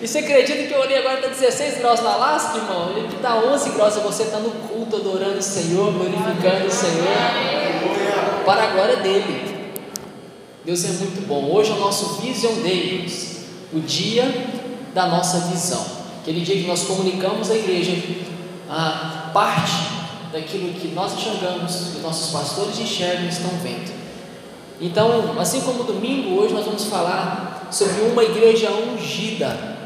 E você acredita que eu olhei agora está 16 graus na Lasca, irmão? Ele está 11 graus e você está no culto adorando o Senhor, glorificando o Senhor, para a glória dele. Deus é muito bom. Hoje é o nosso Vision Day, o dia da nossa visão. Aquele dia que nós comunicamos à igreja a parte daquilo que nós enxergamos, que os nossos pastores enxergam e estão vendo. Então, assim como domingo, hoje nós vamos falar sobre uma igreja ungida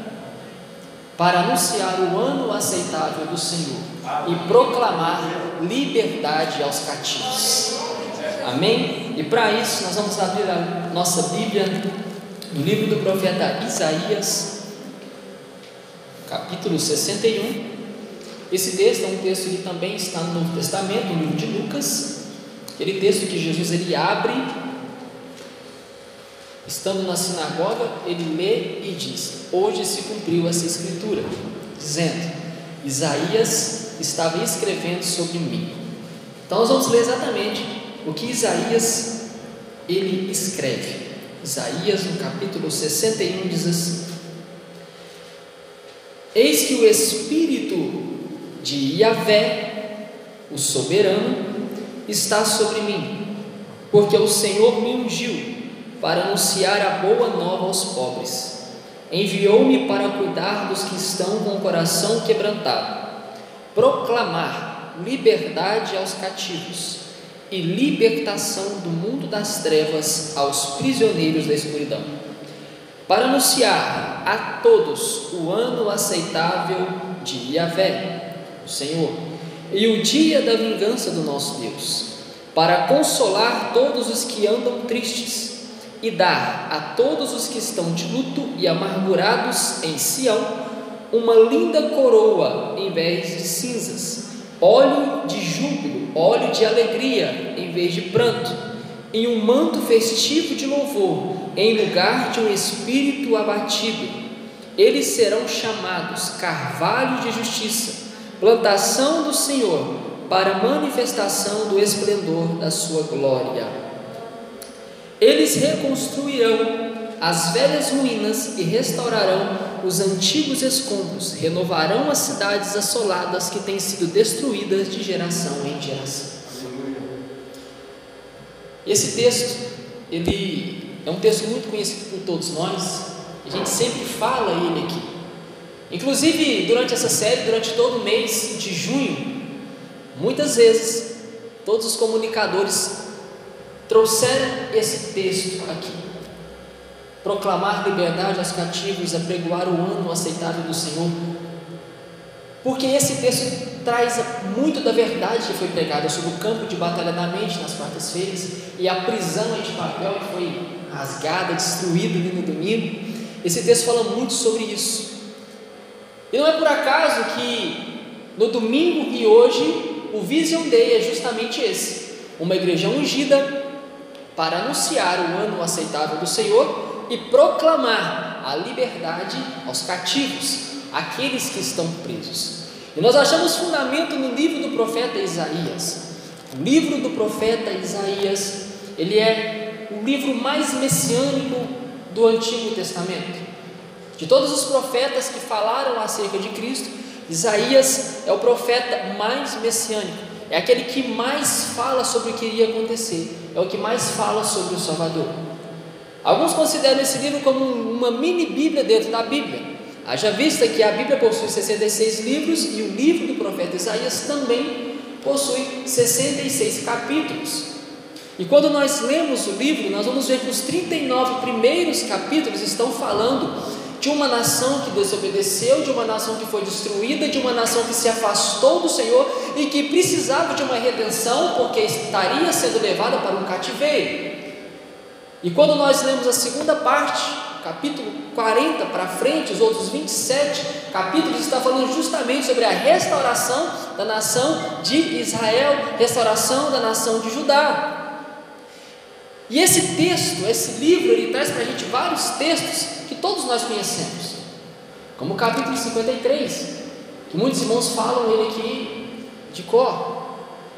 para anunciar o ano aceitável do Senhor e proclamar liberdade aos cativos. Amém? E para isso nós vamos abrir a nossa Bíblia no livro do profeta Isaías, capítulo 61. Esse texto é um texto que também está no Novo Testamento, no livro de Lucas. Aquele texto que Jesus ele abre Estando na sinagoga, ele lê e diz: Hoje se cumpriu essa escritura, dizendo: Isaías estava escrevendo sobre mim. Então nós vamos ler exatamente o que Isaías ele escreve. Isaías, no capítulo 61, diz assim: Eis que o Espírito de Yahvé, o soberano, está sobre mim, porque o Senhor me ungiu para anunciar a boa nova aos pobres. Enviou-me para cuidar dos que estão com o coração quebrantado, proclamar liberdade aos cativos e libertação do mundo das trevas aos prisioneiros da escuridão, para anunciar a todos o ano aceitável de Yahvé, o Senhor, e o dia da vingança do nosso Deus, para consolar todos os que andam tristes e dar a todos os que estão de luto e amargurados em Sião uma linda coroa em vez de cinzas, óleo de júbilo, óleo de alegria em vez de pranto, e um manto festivo de louvor em lugar de um espírito abatido. Eles serão chamados carvalho de justiça, plantação do Senhor, para manifestação do esplendor da sua glória. Eles reconstruirão as velhas ruínas e restaurarão os antigos escombros, renovarão as cidades assoladas que têm sido destruídas de geração em geração. Esse texto, ele é um texto muito conhecido por todos nós, a gente sempre fala ele aqui. Inclusive, durante essa série, durante todo o mês de junho, muitas vezes, todos os comunicadores trouxeram esse texto aqui. Proclamar liberdade aos cativos, apregoar o ano aceitável do Senhor. Porque esse texto traz muito da verdade que foi pregada sobre o campo de batalha da mente nas quartas-feiras e a prisão de papel que foi rasgada, destruída no domingo. Esse texto fala muito sobre isso. E não é por acaso que no domingo e hoje o Vision Day é justamente esse: uma igreja ungida, para anunciar o ano aceitável do Senhor e proclamar a liberdade aos cativos, aqueles que estão presos. E nós achamos fundamento no livro do profeta Isaías. O livro do profeta Isaías, ele é o livro mais messiânico do Antigo Testamento. De todos os profetas que falaram acerca de Cristo, Isaías é o profeta mais messiânico é aquele que mais fala sobre o que iria acontecer, é o que mais fala sobre o Salvador. Alguns consideram esse livro como uma mini Bíblia dentro da Bíblia. Haja vista que a Bíblia possui 66 livros e o livro do profeta Isaías também possui 66 capítulos. E quando nós lemos o livro, nós vamos ver que os 39 primeiros capítulos estão falando de uma nação que desobedeceu, de uma nação que foi destruída, de uma nação que se afastou do Senhor e que precisava de uma redenção porque estaria sendo levada para um cativeiro. E quando nós lemos a segunda parte, capítulo 40 para frente, os outros 27 capítulos está falando justamente sobre a restauração da nação de Israel, restauração da nação de Judá. E esse texto, esse livro, ele traz para a gente vários textos que todos nós conhecemos, como o capítulo 53, que muitos irmãos falam ele aqui de cor.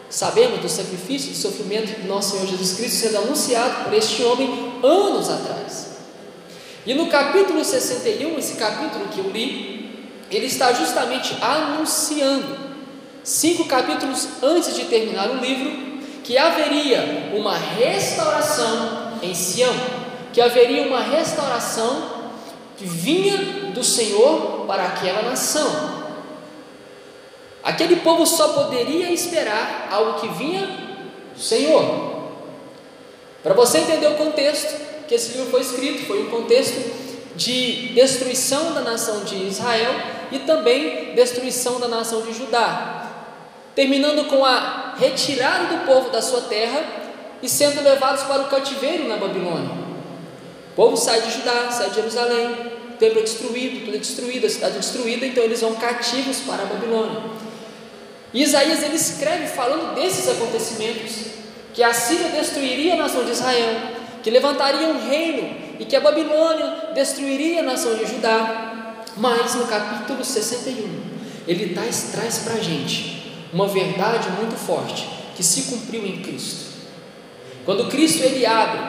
Sabemos do sacrifício, do sofrimento do nosso Senhor Jesus Cristo sendo anunciado por este homem anos atrás. E no capítulo 61, esse capítulo que eu li, ele está justamente anunciando, cinco capítulos antes de terminar o livro, que haveria uma restauração em Sião, que haveria uma restauração que vinha do Senhor para aquela nação. Aquele povo só poderia esperar algo que vinha do Senhor. Para você entender o contexto que esse livro foi escrito, foi um contexto de destruição da nação de Israel e também destruição da nação de Judá, terminando com a retirada do povo da sua terra e sendo levados para o cativeiro na Babilônia. O povo sai de Judá, sai de Jerusalém, o templo é destruído, tudo é destruído, a cidade é destruída, então eles vão cativos para a Babilônia. E Isaías ele escreve falando desses acontecimentos, que a Síria destruiria a nação de Israel, que levantaria um reino e que a Babilônia destruiria a nação de Judá. Mas no capítulo 61, ele traz, traz para a gente uma verdade muito forte que se cumpriu em Cristo. Quando Cristo ele abre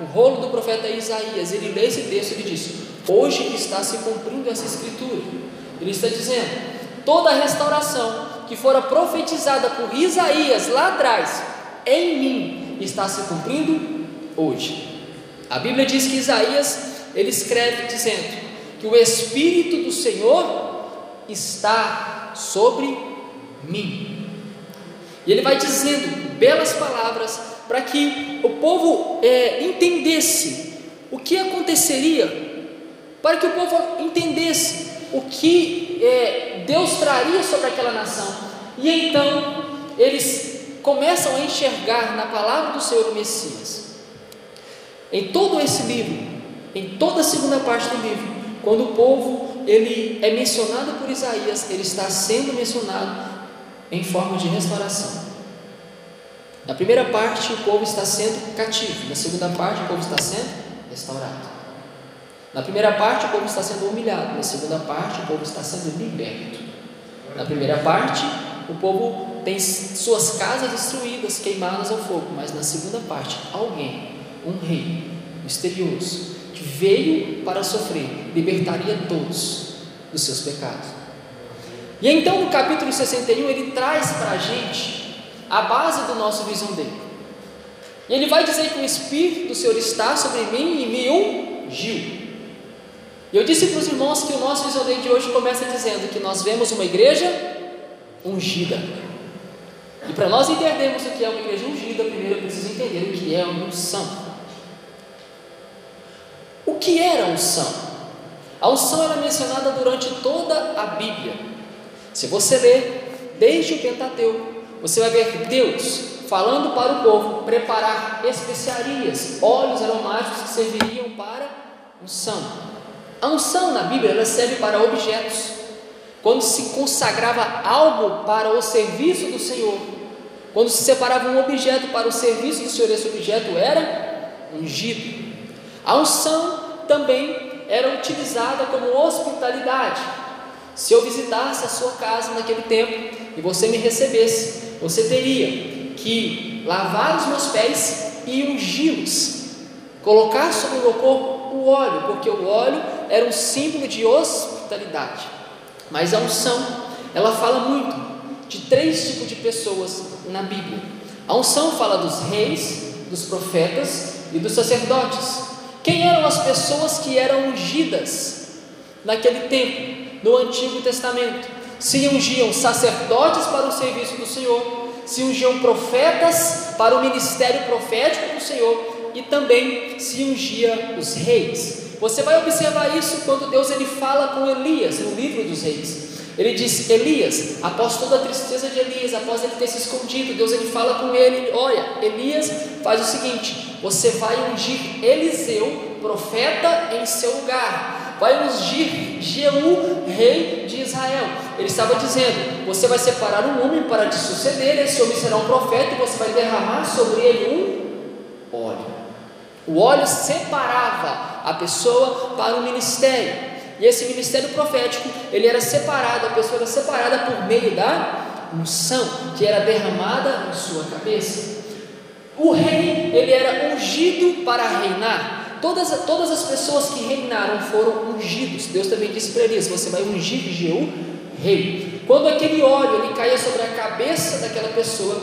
o rolo do profeta Isaías, ele lê esse texto e diz: Hoje está se cumprindo essa escritura. Ele está dizendo: toda a restauração que fora profetizada por Isaías lá atrás, em mim, está se cumprindo hoje. A Bíblia diz que Isaías ele escreve dizendo que o Espírito do Senhor está sobre mim. E ele vai dizendo belas palavras para que o povo é, entendesse o que aconteceria, para que o povo entendesse o que é, Deus traria sobre aquela nação. E então eles começam a enxergar na palavra do Senhor o Messias. Em todo esse livro, em toda a segunda parte do livro, quando o povo ele é mencionado por Isaías, ele está sendo mencionado em forma de restauração. Na primeira parte, o povo está sendo cativo, na segunda parte, o povo está sendo restaurado. Na primeira parte, o povo está sendo humilhado, na segunda parte, o povo está sendo liberto. Na primeira parte, o povo tem suas casas destruídas, queimadas ao fogo, mas na segunda parte, alguém, um rei misterioso, que veio para sofrer, libertaria todos dos seus pecados. E então, no capítulo 61, ele traz para a gente a base do nosso visão dele. E ele vai dizer que o Espírito do Senhor está sobre mim e me ungiu e eu disse para os irmãos que o nosso isolamento de hoje começa dizendo que nós vemos uma igreja ungida. E para nós entendermos o que é uma igreja ungida, primeiro eu preciso entender o que é uma unção. O que era a unção? A unção era mencionada durante toda a Bíblia. Se você ler desde o Pentateuco, você vai ver Deus falando para o povo preparar especiarias, óleos aromáticos que serviriam para unção. A unção na Bíblia ela serve para objetos. Quando se consagrava algo para o serviço do Senhor, quando se separava um objeto para o serviço do Senhor, esse objeto era ungido. A unção também era utilizada como hospitalidade. Se eu visitasse a sua casa naquele tempo e você me recebesse, você teria que lavar os meus pés e ungí-los, colocar sobre o meu corpo o óleo, porque o óleo era um símbolo de hospitalidade. Mas a unção, ela fala muito de três tipos de pessoas na Bíblia. A unção fala dos reis, dos profetas e dos sacerdotes. Quem eram as pessoas que eram ungidas naquele tempo, no Antigo Testamento? Se ungiam sacerdotes para o serviço do Senhor, se ungiam profetas para o ministério profético do Senhor e também se ungia os reis. Você vai observar isso quando Deus ele fala com Elias no livro dos reis. Ele diz: Elias, após toda a tristeza de Elias, após ele ter se escondido, Deus ele fala com ele: Olha, Elias faz o seguinte: você vai ungir Eliseu, profeta, em seu lugar, vai ungir Jeú, rei de Israel. Ele estava dizendo: Você vai separar um homem para te suceder, esse homem será um profeta, e você vai derramar sobre ele um óleo. O óleo separava a pessoa para o ministério. E esse ministério profético, ele era separado, a pessoa era separada por meio da unção que era derramada em sua cabeça. O rei, ele era ungido para reinar. Todas, todas as pessoas que reinaram foram ungidos. Deus também disse para eles: Você vai ungir Jeú rei. Quando aquele óleo ele caía sobre a cabeça daquela pessoa,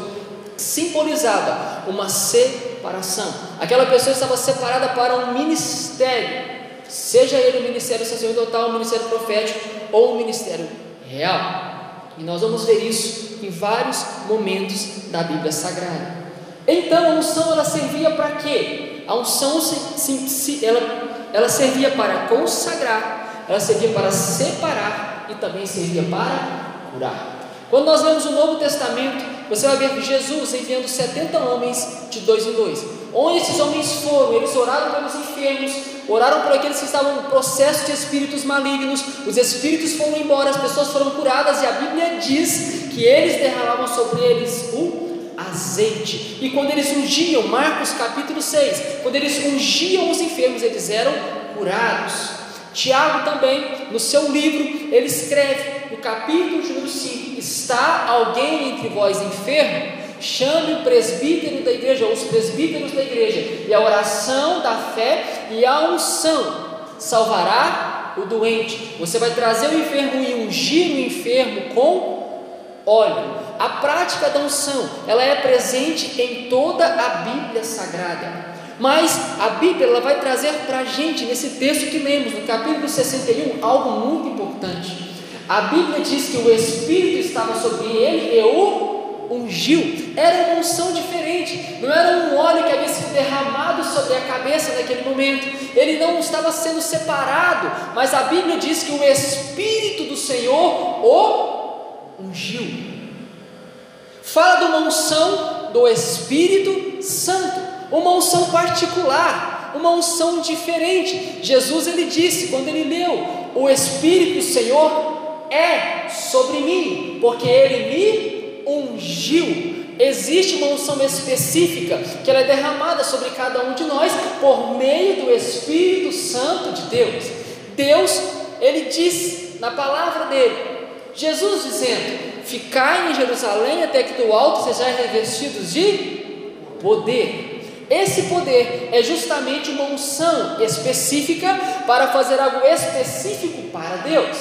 simbolizava uma separação. Aquela pessoa estava separada para um ministério, seja ele o ministério sacerdotal, o ministério profético ou o ministério real. E nós vamos ver isso em vários momentos da Bíblia Sagrada. Então a unção ela servia para quê? A unção se, ela, ela servia para consagrar, ela servia para separar e também servia para curar. Quando nós lemos o Novo Testamento, você vai ver Jesus enviando 70 homens de dois em dois. Onde esses homens foram? Eles oraram pelos enfermos, oraram por aqueles que estavam em processo de espíritos malignos, os espíritos foram embora, as pessoas foram curadas, e a Bíblia diz que eles derramavam sobre eles azeite. E quando eles ungiam, Marcos capítulo 6, quando eles ungiam os enfermos, eles eram curados. Tiago também, no seu livro, ele escreve no capítulo número 5: Está alguém entre vós enfermo? Chame o presbítero da igreja, ou os presbíteros da igreja, e a oração da fé e a unção salvará o doente. Você vai trazer o enfermo e ungir o enfermo com óleo. A prática da unção, ela é presente em toda a Bíblia Sagrada. Mas a Bíblia ela vai trazer para a gente, nesse texto que lemos, no capítulo 61, algo muito importante. A Bíblia diz que o Espírito estava sobre ele e o ungiu. Era uma unção diferente, não era um óleo que havia sido derramado sobre a cabeça naquele momento, ele não estava sendo separado, mas a Bíblia diz que o Espírito do Senhor o ungiu. Fala de uma unção do Espírito Santo uma unção particular, uma unção diferente. Jesus ele disse quando ele leu: "O Espírito do Senhor é sobre mim, porque ele me ungiu". Existe uma unção específica que ela é derramada sobre cada um de nós por meio do Espírito Santo de Deus. Deus, ele diz na palavra dele, Jesus dizendo: Ficai em Jerusalém até que do alto sejais revestidos de poder. Esse poder é justamente uma unção específica para fazer algo específico para Deus.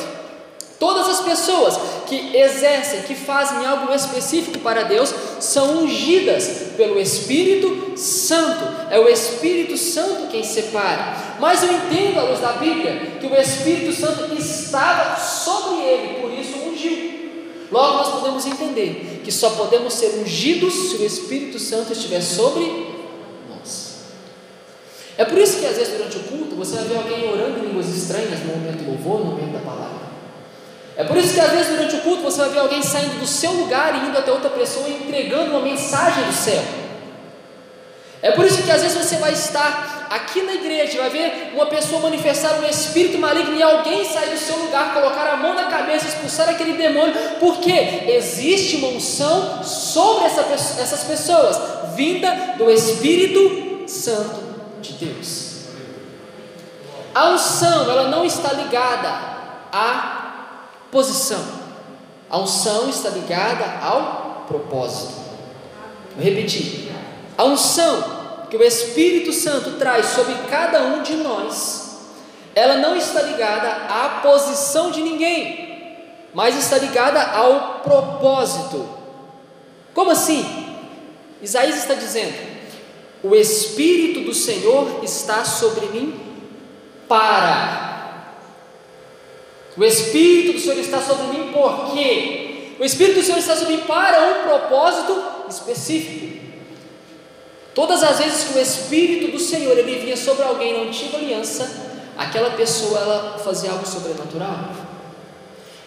Todas as pessoas que exercem, que fazem algo específico para Deus, são ungidas pelo Espírito Santo. É o Espírito Santo quem separa. Mas eu entendo, à luz da Bíblia, que o Espírito Santo estava sobre ele. Logo, nós podemos entender que só podemos ser ungidos se o Espírito Santo estiver sobre é por isso que às vezes durante o culto você vai ver alguém orando em línguas estranhas no momento do louvor, no momento da palavra. É por isso que às vezes durante o culto você vai ver alguém saindo do seu lugar e indo até outra pessoa e entregando uma mensagem do céu. É por isso que às vezes você vai estar aqui na igreja, vai ver uma pessoa manifestar um espírito maligno e alguém sair do seu lugar, colocar a mão na cabeça, expulsar aquele demônio, porque existe uma unção sobre essa, essas pessoas, vinda do Espírito Santo de Deus. A unção, ela não está ligada à posição. A unção está ligada ao propósito. Vou repetir. A unção que o Espírito Santo traz sobre cada um de nós, ela não está ligada à posição de ninguém, mas está ligada ao propósito. Como assim? Isaías está dizendo: o Espírito do Senhor está sobre mim para. O Espírito do Senhor está sobre mim por quê? O Espírito do Senhor está sobre mim para um propósito específico. Todas as vezes que o Espírito do Senhor ele vinha sobre alguém na antiga aliança, aquela pessoa ela fazia algo sobrenatural.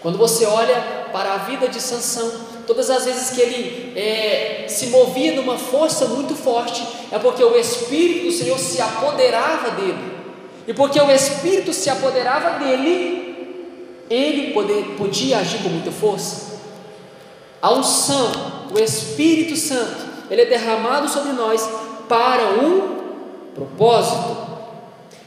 Quando você olha para a vida de Sansão, todas as vezes que ele é, se movia numa força muito forte, é porque o Espírito do Senhor se apoderava dele. E porque o Espírito se apoderava dele, ele poder, podia agir com muita força. A unção, o Espírito Santo, ele é derramado sobre nós para um propósito.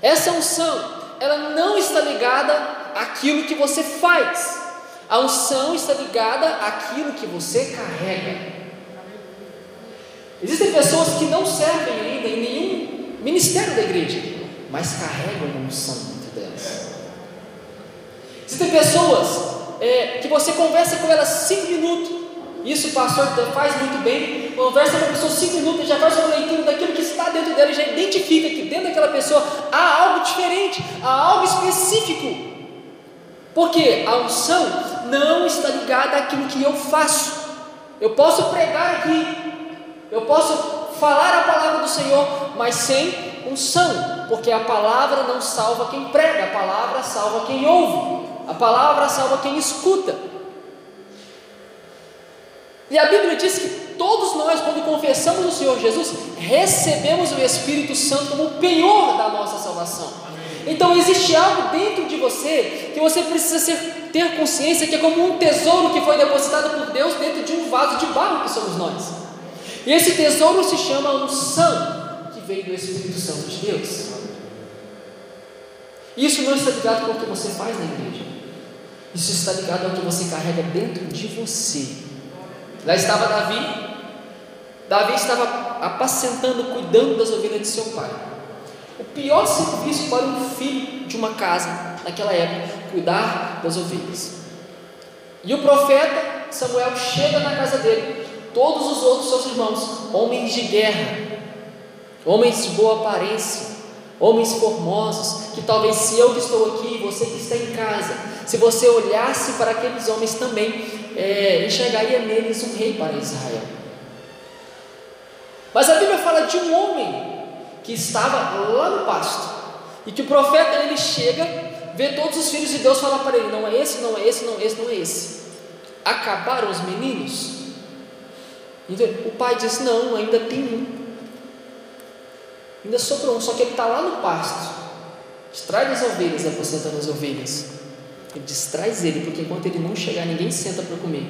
Essa unção, ela não está ligada àquilo que você faz. A unção está ligada àquilo que você carrega. Existem pessoas que não servem ainda em nenhum ministério da igreja, mas carregam uma unção dentro delas. Existem pessoas é, que você conversa com elas cinco minutos, isso o pastor faz muito bem, conversa com a pessoa cinco minutos, já faz uma leitura daquilo que está dentro dela, já identifica que dentro daquela pessoa há algo diferente, há algo específico. Porque a unção não está ligada àquilo que eu faço. Eu posso pregar aqui, eu posso falar a palavra do Senhor, mas sem unção, porque a palavra não salva quem prega, a palavra salva quem ouve, a palavra salva quem escuta. E a Bíblia diz que todos nós, quando confessamos o Senhor Jesus, recebemos o Espírito Santo como o penhor da nossa salvação. Então existe algo dentro de você que você precisa ser, ter consciência que é como um tesouro que foi depositado por Deus dentro de um vaso de barro que somos nós. E esse tesouro se chama unção, que veio do Espírito Santo de Deus. Isso não está ligado com o que você faz na igreja. Isso está ligado ao que você carrega dentro de você. Lá estava Davi. Davi estava apacentando, cuidando das ovelhas de seu pai. O pior serviço para um filho de uma casa naquela época, cuidar das ovelhas. E o profeta Samuel chega na casa dele todos os outros seus irmãos, homens de guerra, homens de boa aparência, homens formosos, que talvez se eu que estou aqui, você que está em casa, se você olhasse para aqueles homens também, é, enxergaria neles um rei para Israel. Mas a Bíblia fala de um homem que estava lá no pasto, e que o profeta ele chega, vê todos os filhos de Deus falar para ele: não é esse, não é esse, não é esse, não é esse. Acabaram os meninos? Então, o pai diz: Não, ainda tem um. Ainda sobrou um, só que ele está lá no pasto. Distrai das ovelhas, aposentando as ovelhas. Ele distrai ele, porque enquanto ele não chegar, ninguém senta para comer.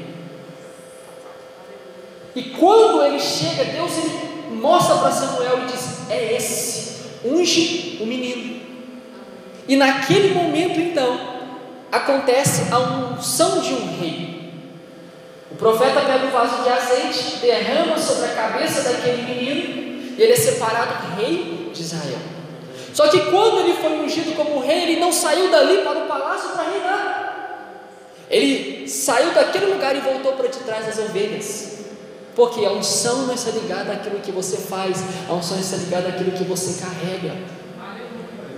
E quando ele chega, Deus ele mostra para Samuel e diz: É esse, unge o menino. E naquele momento, então, acontece a unção de um rei. O profeta pega um vaso de azeite, derrama sobre a cabeça daquele menino, e ele é separado rei de Israel. Só que quando ele foi ungido como rei, ele não saiu dali para o palácio para reinar. Ele saiu daquele lugar e voltou para de trás das ovelhas. Porque a unção não está ligada àquilo que você faz, a unção está ligada àquilo que você carrega.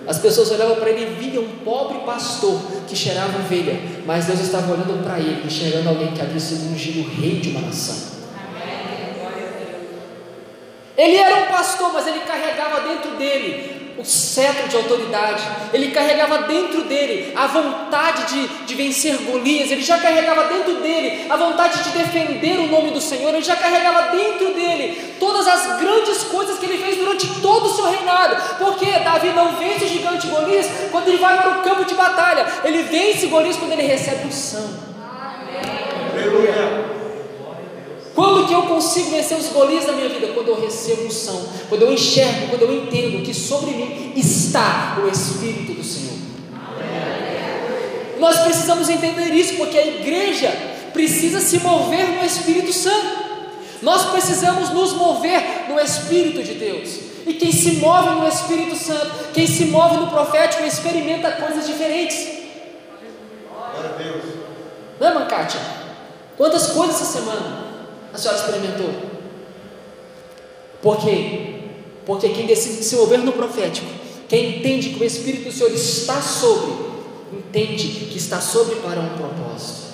As pessoas olhavam para ele e viam um pobre pastor que cheirava ovelha, mas Deus estava olhando para ele, enxergando alguém que havia sido ungido rei de uma nação. Ele era um pastor, mas ele carregava dentro dele o cetro de autoridade, ele carregava dentro dele a vontade de, de vencer Golias, ele já carregava dentro dele a vontade de defender o nome do Senhor, ele já carregava dentro dele todas as grandes coisas que ele fez durante todo o seu reinado, porque Davi não vence o gigante Golias quando ele vai para o campo de batalha, ele vence Golias quando ele recebe o sangue. Aleluia. Quando que eu consigo vencer os Golias da minha vida? Quando eu recebo unção, quando eu enxergo, quando eu entendo que sobre mim está o Espírito do Senhor. Nós precisamos entender isso, porque a igreja precisa se mover no Espírito Santo. Nós precisamos nos mover no Espírito de Deus. E quem se move no Espírito Santo, quem se move no profético, experimenta coisas diferentes. Glória a Deus. Não é, Mancatia? Quantas coisas essa semana? A senhora experimentou? Por quê? Porque quem decide se mover no profético, quem entende que o Espírito do Senhor está sobre, entende que está sobre para um propósito.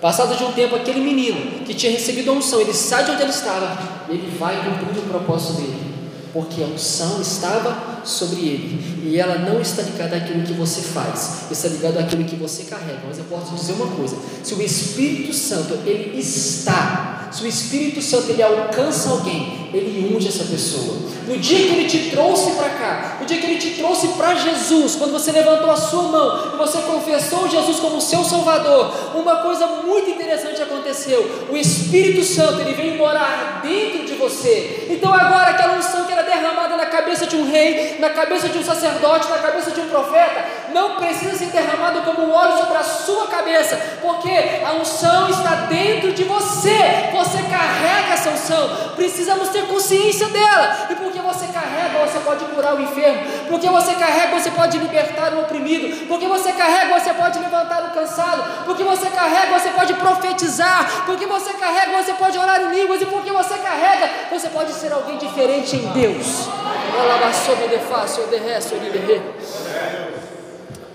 Passado de um tempo, aquele menino que tinha recebido a unção, ele sai de onde ele estava, ele vai cumprir o propósito dele, porque a unção estava sobre ele, e ela não está ligada àquilo que você faz, está ligada àquilo que você carrega. Mas eu posso dizer uma coisa: se o Espírito Santo ele está, se o Espírito Santo ele alcança alguém, ele unge essa pessoa. No dia que ele te trouxe para cá, no dia que ele te trouxe para Jesus, quando você levantou a sua mão e você confessou Jesus como seu Salvador, uma coisa muito interessante aconteceu. O Espírito Santo ele veio morar dentro de você. Então agora aquela unção que era derramada na cabeça de um rei, na cabeça de um sacerdote, na cabeça de um profeta, não precisa ser derramado como um óleo sobre a sua cabeça, porque a unção está dentro de você, você carrega essa unção, precisamos ter consciência dela, e porque você carrega, você pode curar o enfermo, porque você carrega, você pode libertar o oprimido, porque você carrega, você pode levantar o cansado, porque você carrega, você pode profetizar, porque você carrega, você pode orar em línguas, e porque você carrega, você pode ser alguém diferente em Deus.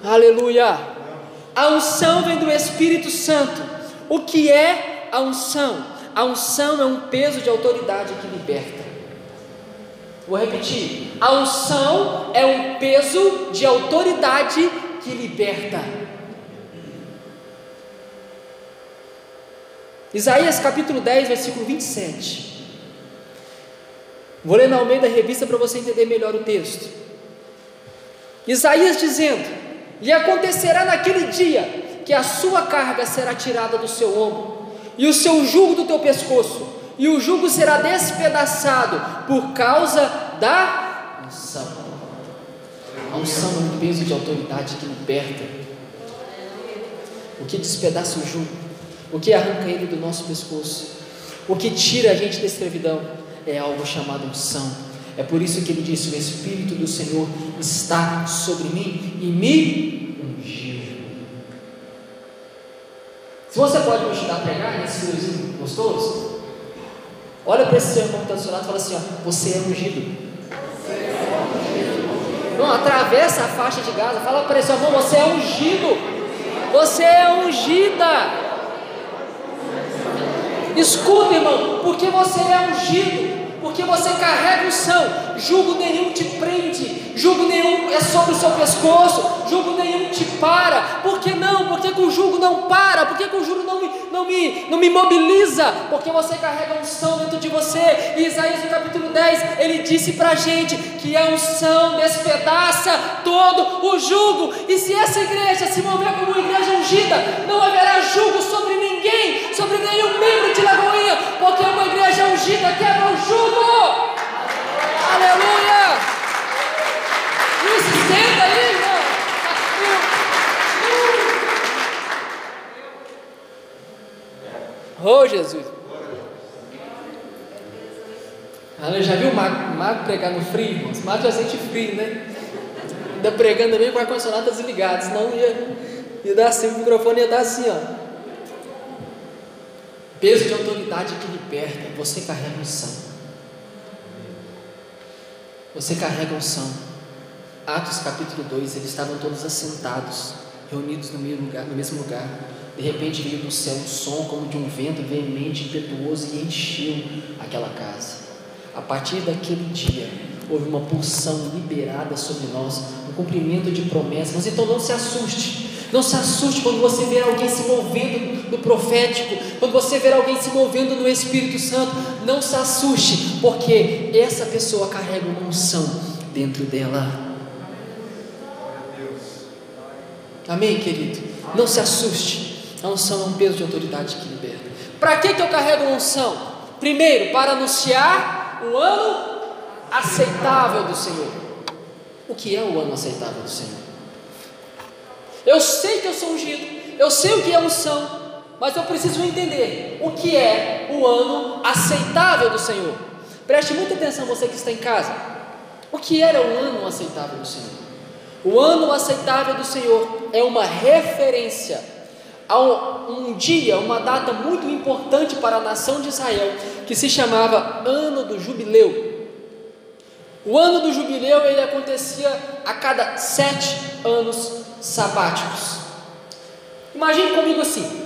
Aleluia. A unção vem do Espírito Santo. O que é a unção? A unção é um peso de autoridade que liberta. Vou repetir. A unção é um peso de autoridade que liberta. Isaías capítulo 10, versículo 27. Vou ler na Almeida Revista para você entender melhor o texto. Isaías dizendo: E acontecerá naquele dia que a sua carga será tirada do seu ombro, e o seu jugo do teu pescoço, e o jugo será despedaçado por causa da unção. A unção é um peso de autoridade que liberta. O que despedaça o jugo, o que arranca ele do nosso pescoço, o que tira a gente da escravidão é algo chamado unção. É por isso que ele disse: O Espírito do Senhor está sobre mim e me ungiu. Se você pode me ajudar a pregar nesse luzinho gostoso, olha para esse seu irmão que está do seu lado e fala assim: ó, Você é ungido. Não, atravessa a faixa de Gaza, fala para esse irmão: Você é ungido. Você é ungida. Escuta, irmão, porque você é ungido porque você carrega unção, jugo nenhum te prende, jugo nenhum é sobre o seu pescoço, jugo nenhum te para, por que não? Porque com o jugo não para, porque com o jugo não me, não me, não me mobiliza, porque você carrega unção dentro de você, e Isaías no capítulo 10, ele disse para a gente que a unção despedaça todo o jugo, e se essa igreja se mover como uma igreja ungida, não haverá jugo sobre ninguém, sobre nenhum membro de Lagoinha, porque uma igreja ungida quebra o jugo. Aleluia! Isso, senta aí, irmão. Oh, Jesus. Ah, já viu o mago, mago pregar no frio? O mago já sente frio, né? Ainda pregando também com ar-condicionado desligado, senão ia, ia dar assim, o microfone ia dar assim, ó. Peso de autoridade que liberta, você carrega o sangue. Você carrega unção. Atos capítulo 2, eles estavam todos assentados, reunidos no mesmo lugar. No mesmo lugar. De repente veio do céu um som como de um vento veemente, impetuoso e encheu aquela casa. A partir daquele dia, houve uma pulsão liberada sobre nós, um cumprimento de promessas. Então não se assuste, não se assuste quando você ver alguém se movendo no profético, quando você ver alguém se movendo no Espírito Santo, não se assuste, porque essa pessoa carrega uma unção dentro dela. Amém, querido? Não se assuste. A unção é um peso de autoridade que liberta. Para que, que eu carrego uma unção? Primeiro, para anunciar o ano aceitável do Senhor. O que é o ano aceitável do Senhor? Eu sei que eu sou ungido, eu sei o que é unção, mas eu preciso entender o que é o ano aceitável do Senhor. Preste muita atenção, você que está em casa. O que era o ano aceitável do Senhor? O ano aceitável do Senhor é uma referência a um, dia, uma data muito importante para a nação de Israel, que se chamava Ano do Jubileu. O ano do jubileu ele acontecia a cada sete anos sabáticos. Imagine comigo assim: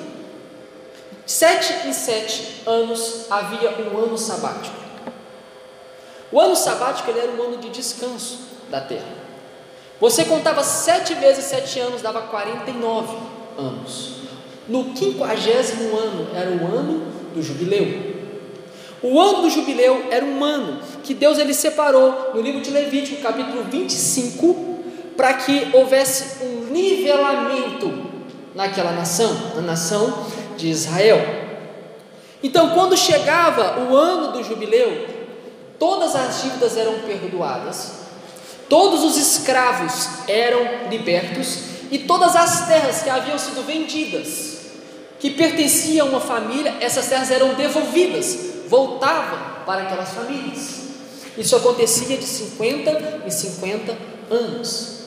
sete em sete anos havia um ano sabático. O ano sabático ele era um ano de descanso da terra. Você contava sete vezes sete anos, dava 49 anos. No quinquagésimo ano era o ano do jubileu. O ano do jubileu era um ano que Deus ele separou no livro de Levítico, capítulo 25, para que houvesse um nivelamento naquela nação, na nação de Israel. Então, quando chegava o ano do jubileu, todas as dívidas eram perdoadas, todos os escravos eram libertos e todas as terras que haviam sido vendidas, que pertenciam a uma família, essas terras eram devolvidas, voltavam para aquelas famílias. Isso acontecia de 50 em 50 anos.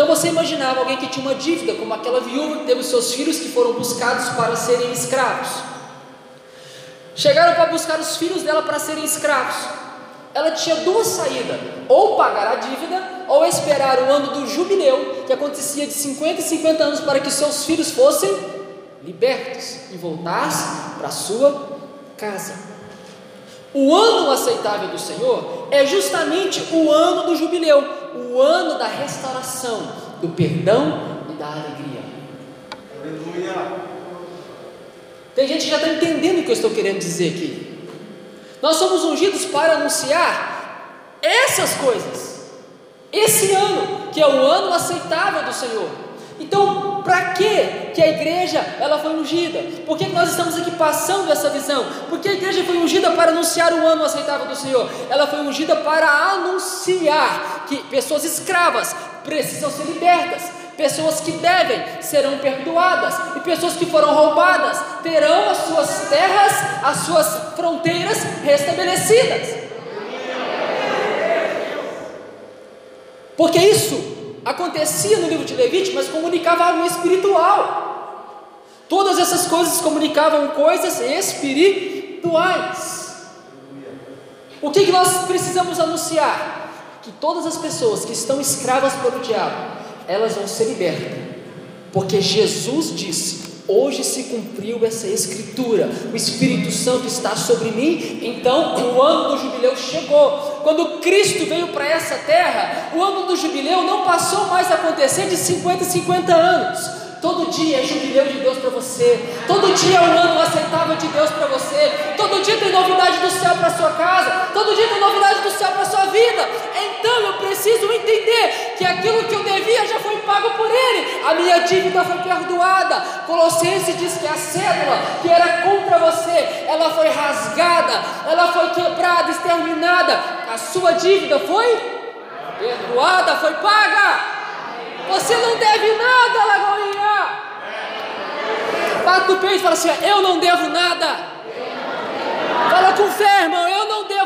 Então você imaginava alguém que tinha uma dívida, como aquela viúva que teve seus filhos que foram buscados para serem escravos. Chegaram para buscar os filhos dela para serem escravos. Ela tinha duas saídas: ou pagar a dívida, ou esperar o ano do jubileu, que acontecia de 50 em 50 anos, para que seus filhos fossem libertos e voltassem para sua casa. O ano aceitável do Senhor é justamente o ano do jubileu, o ano da restauração, do perdão e da alegria. Aleluia. Tem gente que já está entendendo o que eu estou querendo dizer aqui. Nós somos ungidos para anunciar essas coisas, esse ano, que é o ano aceitável do Senhor. Então, para que que a igreja ela foi ungida? Por que nós estamos aqui passando essa visão? Porque a igreja foi ungida para anunciar o ano aceitável do Senhor. Ela foi ungida para anunciar que pessoas escravas precisam ser libertas, pessoas que devem serão perdoadas, e pessoas que foram roubadas terão as suas terras, as suas fronteiras restabelecidas. Porque isso acontecia no livro de Levítico, mas comunicava algo espiritual. Todas essas coisas comunicavam coisas espirituais. O que, que nós precisamos anunciar? Que todas as pessoas que estão escravas pelo diabo, elas vão ser libertas, porque Jesus disse: Hoje se cumpriu essa escritura, o Espírito Santo está sobre mim, então o ano do jubileu chegou. Quando Cristo veio para essa terra, o ano do jubileu não passou mais a acontecer de 50 em 50 anos. Todo dia é jubileu de Deus para você. Todo dia é um ano aceitável de Deus para você. Todo dia tem novidade do céu para sua casa. Todo dia tem novidade do céu para sua vida. Então eu preciso entender que aquilo que eu devia já foi pago por Ele. A minha dívida foi perdoada. Colossenses diz que a cédula que era contra você, ela foi rasgada, ela foi quebrada, exterminada. A sua dívida foi perdoada, foi paga. Você não deve nada, Lagoinha. Bate no peito e fala assim: Eu não devo nada. Fala com fé, irmão: Eu não devo.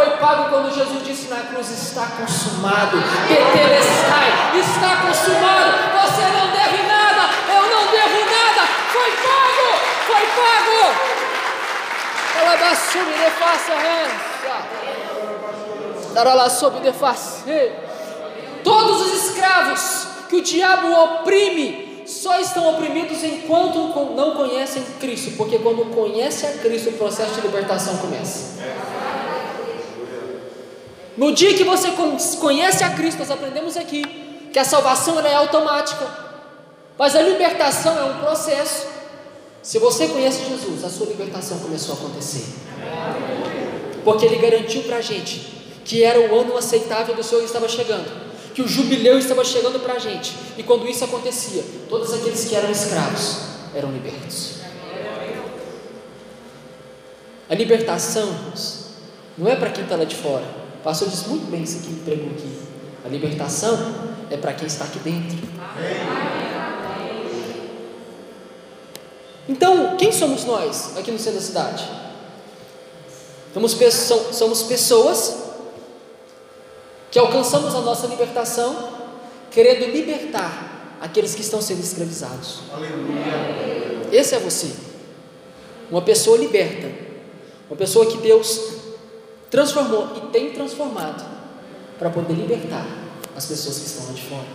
Foi pago quando Jesus disse na cruz: Está consumado. Tetelestai, está consumado. Você não deve nada. Eu não devo nada. Foi pago. Foi pago. Ela dá sub de face Dará lá sob de face. Todos os escravos que o diabo oprime só estão oprimidos enquanto não conhecem Cristo, porque quando conhece a Cristo, o processo de libertação começa. No dia que você conhece a Cristo, nós aprendemos aqui que a salvação é automática, mas a libertação é um processo. Se você conhece Jesus, a sua libertação começou a acontecer, porque Ele garantiu para a gente que era o ano aceitável do Senhor que estava chegando que o jubileu estava chegando para a gente, e quando isso acontecia, todos aqueles que eram escravos eram libertos. A libertação não é para quem está lá de fora. O pastor disse muito bem isso aqui, pregou aqui. A libertação é para quem está aqui dentro. Então, quem somos nós aqui no centro da cidade? Somos, somos pessoas que alcançamos a nossa libertação, querendo libertar aqueles que estão sendo escravizados. Aleluia. Esse é você, uma pessoa liberta, uma pessoa que Deus transformou e tem transformado para poder libertar as pessoas que estão lá de fora.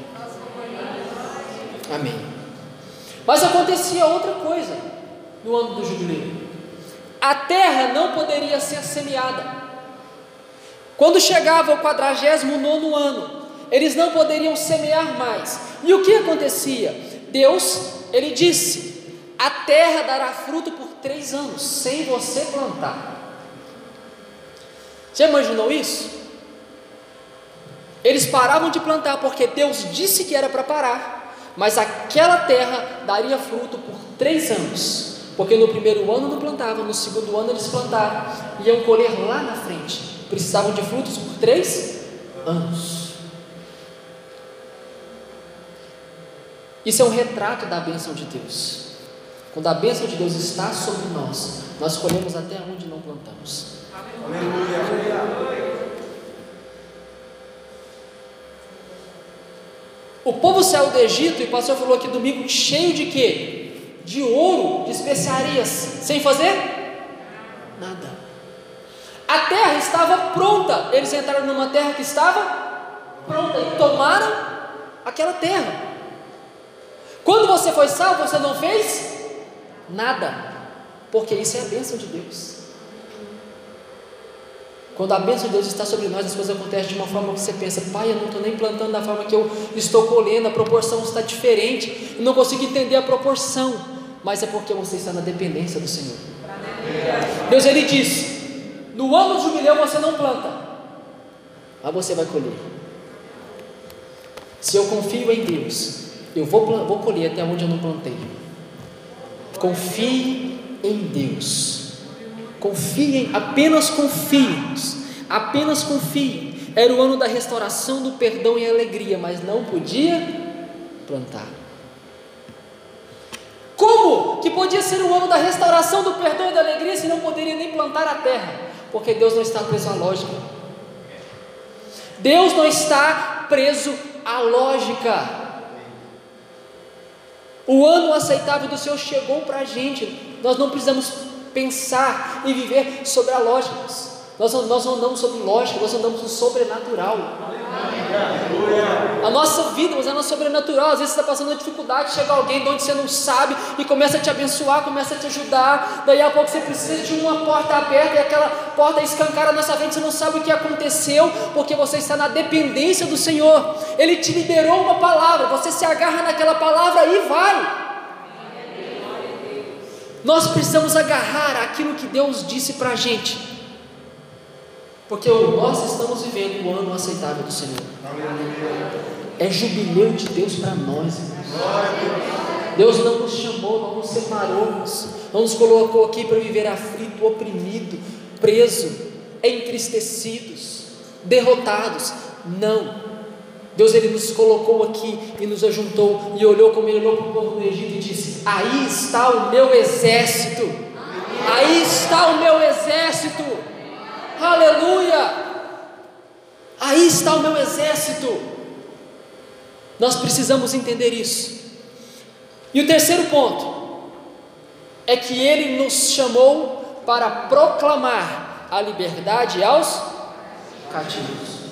Amém. Mas acontecia outra coisa no ano do jubileu. A terra não poderia ser semeada. Quando chegava o 49 ano, eles não poderiam semear mais. E o que acontecia? Deus, ele disse: A terra dará fruto por três anos, sem você plantar. Já imaginou isso? Eles paravam de plantar porque Deus disse que era para parar, mas aquela terra daria fruto por três anos, porque no primeiro ano não plantavam, no segundo ano eles plantaram, iam colher lá na frente. Precisavam de frutos por três anos. Isso é um retrato da bênção de Deus. Quando a bênção de Deus está sobre nós, nós colhemos até onde não plantamos. O povo saiu do Egito, e o pastor falou aqui domingo, cheio de quê? De ouro, de especiarias, sem fazer nada. A terra estava pronta. Eles entraram numa terra que estava pronta e tomaram aquela terra. Quando você foi salvo, você não fez nada, porque isso é a bênção de Deus. Quando a bênção de Deus está sobre nós, as coisas acontecem de uma forma que você pensa, pai, eu não estou nem plantando da forma que eu estou colhendo, a proporção está diferente, eu não consigo entender a proporção, mas é porque você está na dependência do Senhor. Deus ele diz: no ano de jubileu você não planta, mas você vai colher. Se eu confio em Deus, eu vou, vou colher até onde eu não plantei. Confie em Deus. Confiem, apenas confiem, apenas confiem. Era o ano da restauração, do perdão e alegria, mas não podia plantar. Como que podia ser o ano da restauração, do perdão e da alegria se não poderia nem plantar a terra? Porque Deus não está preso à lógica. Deus não está preso à lógica. O ano aceitável do Senhor chegou para a gente. Nós não precisamos pensar e viver sobre a lógica. Nós, nós não andamos sobre lógica, nós andamos no sobrenatural. A nossa vida, mas é nossa sobrenatural. Às vezes você está passando uma dificuldade, chega alguém de onde você não sabe e começa a te abençoar, começa a te ajudar. Daí a pouco você precisa de uma porta aberta e aquela porta escancara na sua frente, você não sabe o que aconteceu, porque você está na dependência do Senhor. Ele te liberou uma palavra, você se agarra naquela palavra e vai. Nós precisamos agarrar aquilo que Deus disse para a gente, porque nós estamos vivendo o ano aceitável do Senhor. É jubileu de Deus para nós, Deus não nos chamou, não nos separou, não nos colocou aqui para viver aflito, oprimido, preso, entristecidos, derrotados. Não. Deus ele nos colocou aqui e nos ajuntou e olhou como ele olhou para o povo do Egito e disse: Aí está o meu exército, aí está o meu exército, aleluia, aí está o meu exército. Nós precisamos entender isso. E o terceiro ponto é que ele nos chamou para proclamar a liberdade aos cativos.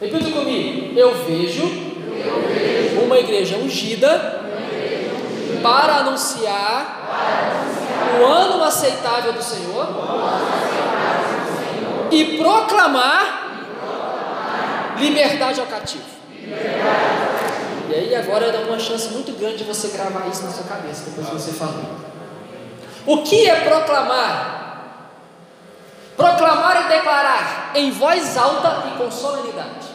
Repita comigo. Eu vejo, uma igreja ungida, para, anunciar o ano aceitável do Senhor, e proclamar, liberdade ao cativo. E aí agora dá uma chance muito grande de você gravar isso na sua cabeça depois que você falou. O que é proclamar? Proclamar e declarar em voz alta e com solenidade.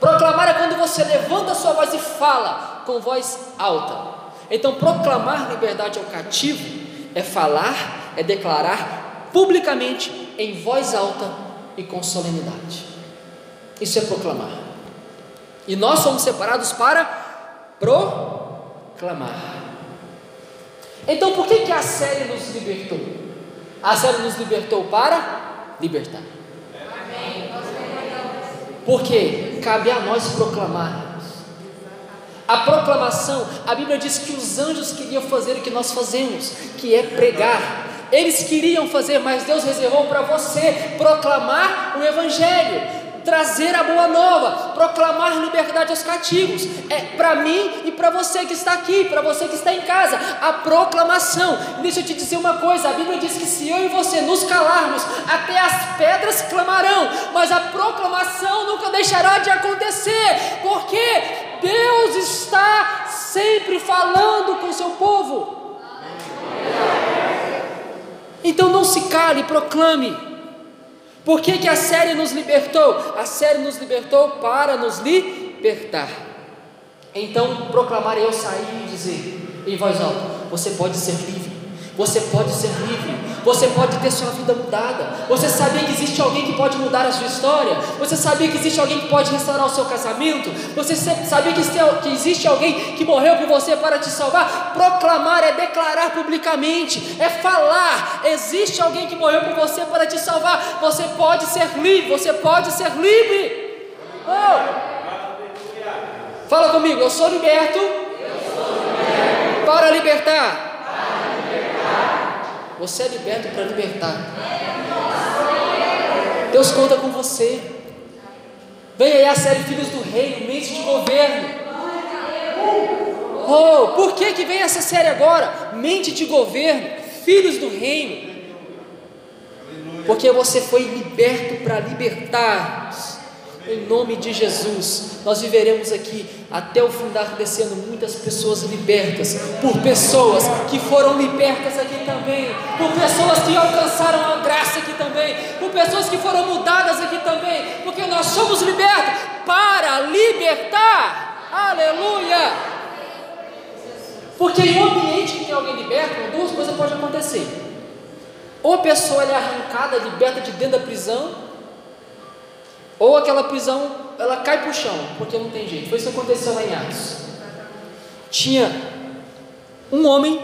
Proclamar é quando você levanta a sua voz e fala com voz alta. Então, proclamar liberdade ao cativo é falar, é declarar publicamente em voz alta e com solenidade. Isso é proclamar. E nós somos separados para proclamar. Então, por que, que a série nos libertou? A série nos libertou para libertar. Porque cabe a nós proclamarmos. A proclamação, a Bíblia diz que os anjos queriam fazer o que nós fazemos, que é pregar. Eles queriam fazer, mas Deus reservou para você proclamar o Evangelho trazer a boa nova, proclamar liberdade aos cativos. É para mim e para você que está aqui, para você que está em casa, a proclamação. Deixa eu te dizer uma coisa: a Bíblia diz que se eu e você nos calarmos, até as pedras clamarão, mas a proclamação nunca deixará de acontecer, porque Deus está sempre falando com o seu povo. Então não se cale, proclame. Por que, que a série nos libertou? A série nos libertou para nos libertar. Então, proclamar eu sair e dizer em voz alta: você pode ser livre, Você pode ser livre. Você pode ter sua vida mudada. Você sabia que existe alguém que pode mudar a sua história? Você sabia que existe alguém que pode restaurar o seu casamento? Você sabia que existe alguém que morreu por você para te salvar? Proclamar é declarar publicamente, é falar. Existe alguém que morreu por você para te salvar. Você pode ser livre. Você pode ser livre. Oh. Fala comigo, eu sou liberto, eu sou liberto. Para, libertar. Você é liberto para libertar. Deus conta com você. Vem aí a série Filhos do Reino, mente de governo. Oh, por que, que vem essa série agora? Mente de governo, filhos do reino. Porque você foi liberto para libertar em nome de Jesus, nós viveremos aqui até o fundar desse ano muitas pessoas libertas, por pessoas que foram libertas aqui também, por pessoas que alcançaram a graça aqui também, por pessoas que foram mudadas aqui também, porque nós somos libertos para libertar. Aleluia! Porque em um ambiente que tem alguém liberto, duas coisas podem acontecer. Ou a pessoa é arrancada, liberta de dentro da prisão, ou aquela prisão, ela cai para o chão, porque não tem jeito. Foi isso que aconteceu lá em Atos. Tinha um homem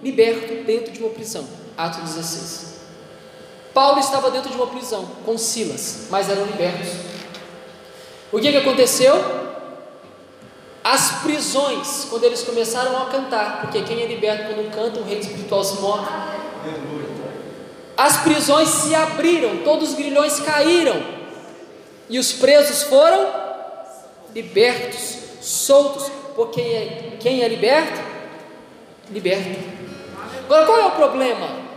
liberto dentro de uma prisão. Atos 16. Paulo estava dentro de uma prisão com Silas, mas eram libertos. O que, que aconteceu? As prisões, quando eles começaram a cantar, porque quem é liberto quando canta, o reino espiritual se move. As prisões se abriram, todos os grilhões caíram, e os presos foram libertos, soltos, porque quem é, quem é liberto? Liberto. Agora qual é o problema?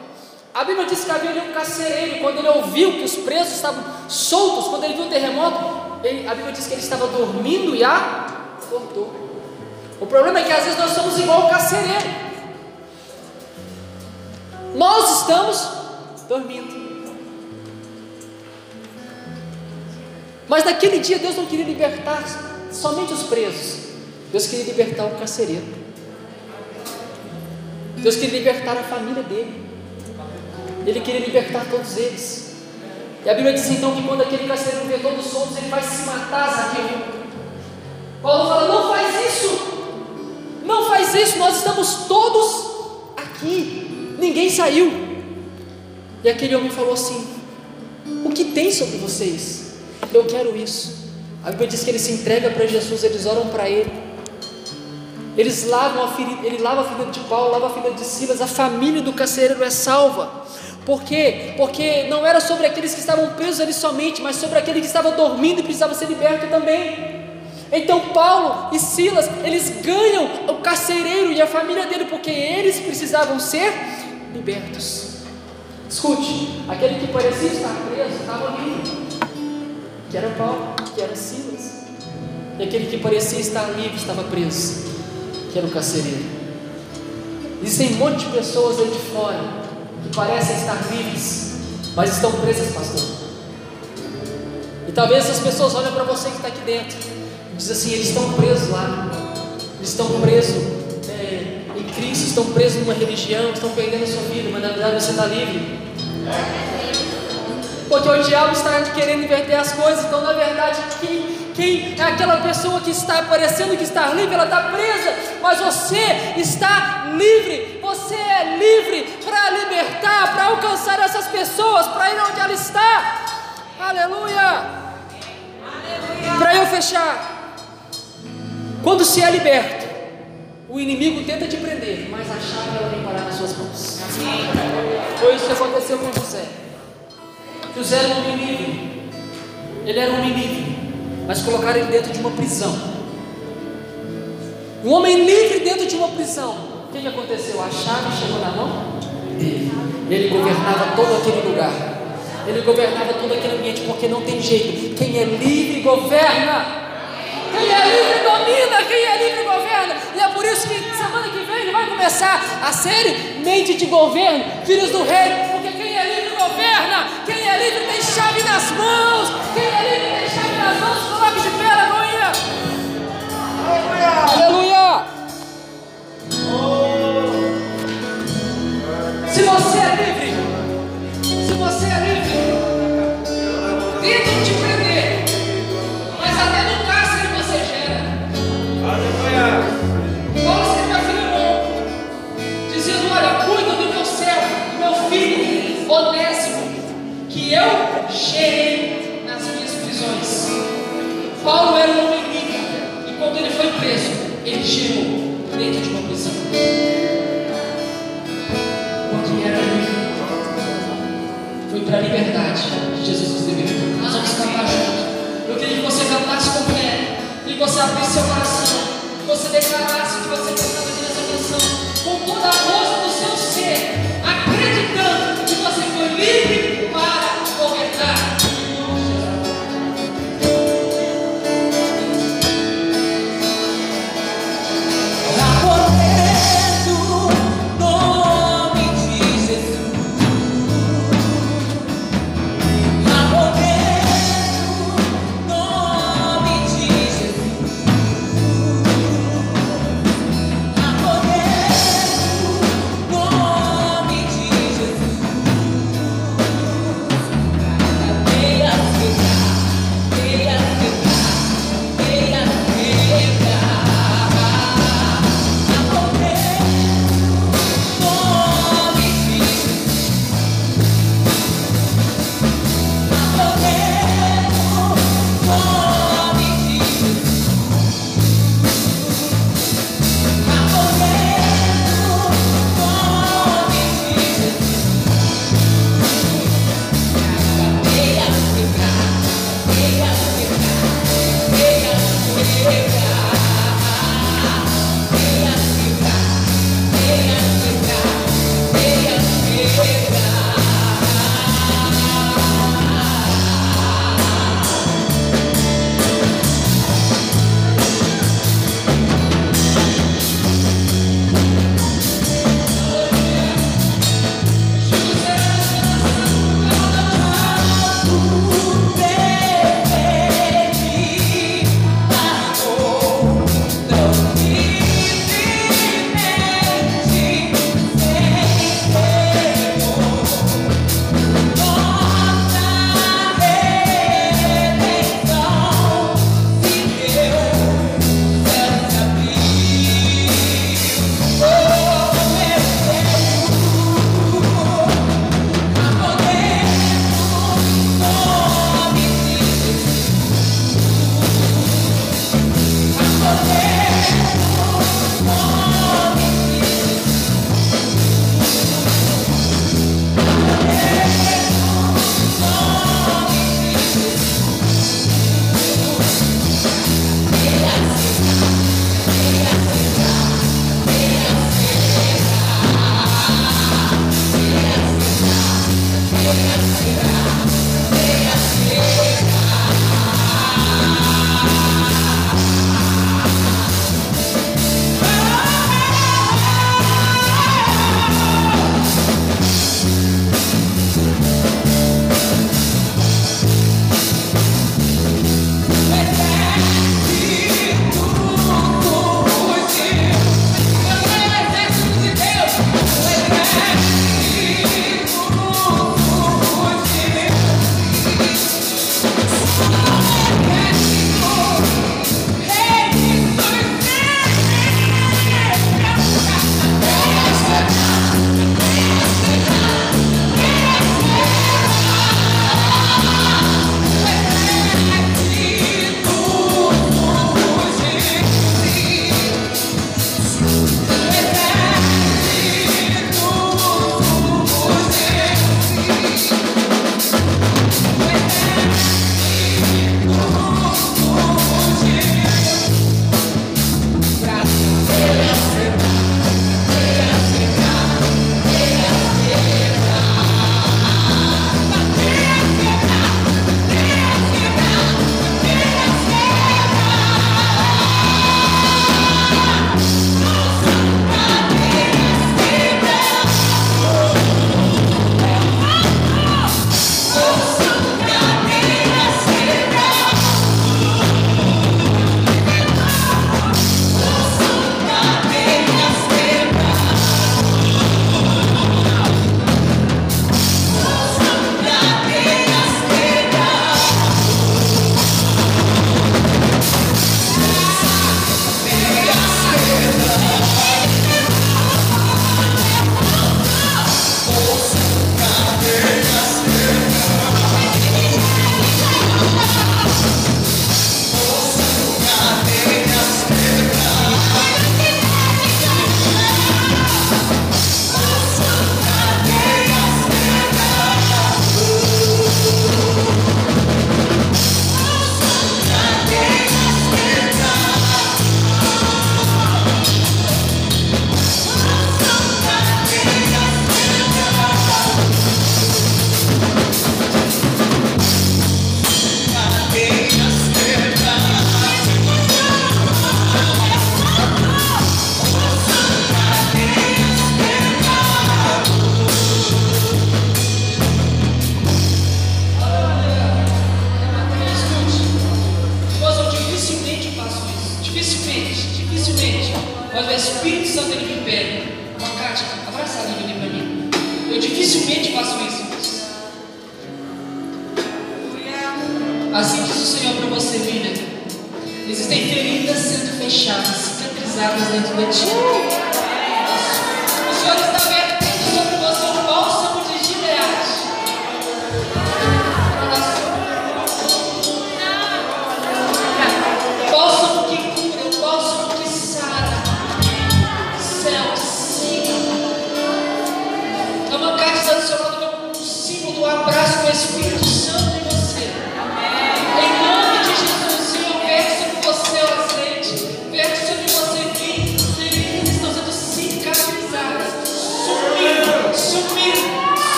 A Bíblia diz que havia um carcereiro, quando ele ouviu que os presos estavam soltos, quando ele viu o terremoto, ele, a Bíblia diz que ele estava dormindo e acordou. O problema é que às vezes nós somos igual o carcereiro. Nós estamos dormindo. Mas naquele dia Deus não queria libertar somente os presos, Deus queria libertar o carcereiro. Deus queria libertar a família dele. Ele queria libertar todos eles. E a Bíblia diz então que quando aquele carcereiro vê todos soltos, ele vai se matar, Zaqueu. Paulo fala: não faz isso, não faz isso, nós estamos todos aqui, ninguém saiu. E aquele homem falou assim: o que tem sobre vocês? Eu quero isso. A Bíblia diz que ele se entrega para Jesus, eles oram para ele. Eles lavam a ferida, ele lava a ferida de Paulo, lava a ferida de Silas, a família do carcereiro é salva. Por quê? Porque não era sobre aqueles que estavam presos ali somente, mas sobre aquele que estava dormindo e precisava ser liberto também. Então Paulo e Silas, eles ganham o carcereiro e a família dele, porque eles precisavam ser libertos. Escute, aquele que parecia estar preso estava livre que era Paulo, que era Silas. E aquele que parecia estar livre estava preso, que era o carcereiro. Existem um monte de pessoas aí de fora que parecem estar livres, mas estão presas, pastor. E talvez essas pessoas olhem para você que está aqui dentro e dizem assim: eles estão presos lá, eles estão presos é, em Cristo, estão presos numa religião, estão perdendo a sua vida, mas na verdade você está livre. Porque o diabo está querendo inverter as coisas. Então, na verdade, quem, quem é aquela pessoa que está parecendo que está livre, ela está presa, mas você está livre. Você é livre para libertar, para alcançar essas pessoas, para ir onde ela está. Aleluia. Para eu fechar. Quando se é liberto, o inimigo tenta te prender, mas a chave ela vem parar nas suas mãos. Foi isso que aconteceu com José. Era um livre. Ele era um livre, mas colocaram ele dentro de uma prisão. Um homem livre dentro de uma prisão. O que, que aconteceu? A chave chegou na mão dele. Ele governava todo aquele lugar. Ele governava todo aquele ambiente, porque não tem jeito. Quem é livre governa. Quem é livre domina, quem é livre governa. E é por isso que semana que vem ele vai começar a série Mente de Governo, Filhos do Rei, chave nas mãos, quem é livre tem chave nas mãos, coloque de pé, aleluia. Aleluia. aleluia. rejeiam dentro de uma prisão. Porque era foi para a liberdade que Jesus nos deu. Nós vamos cantar junto. Eu queria que você cantasse com fé e você abrisse seu coração, que você declarasse que você gostava de nessa canção com toda a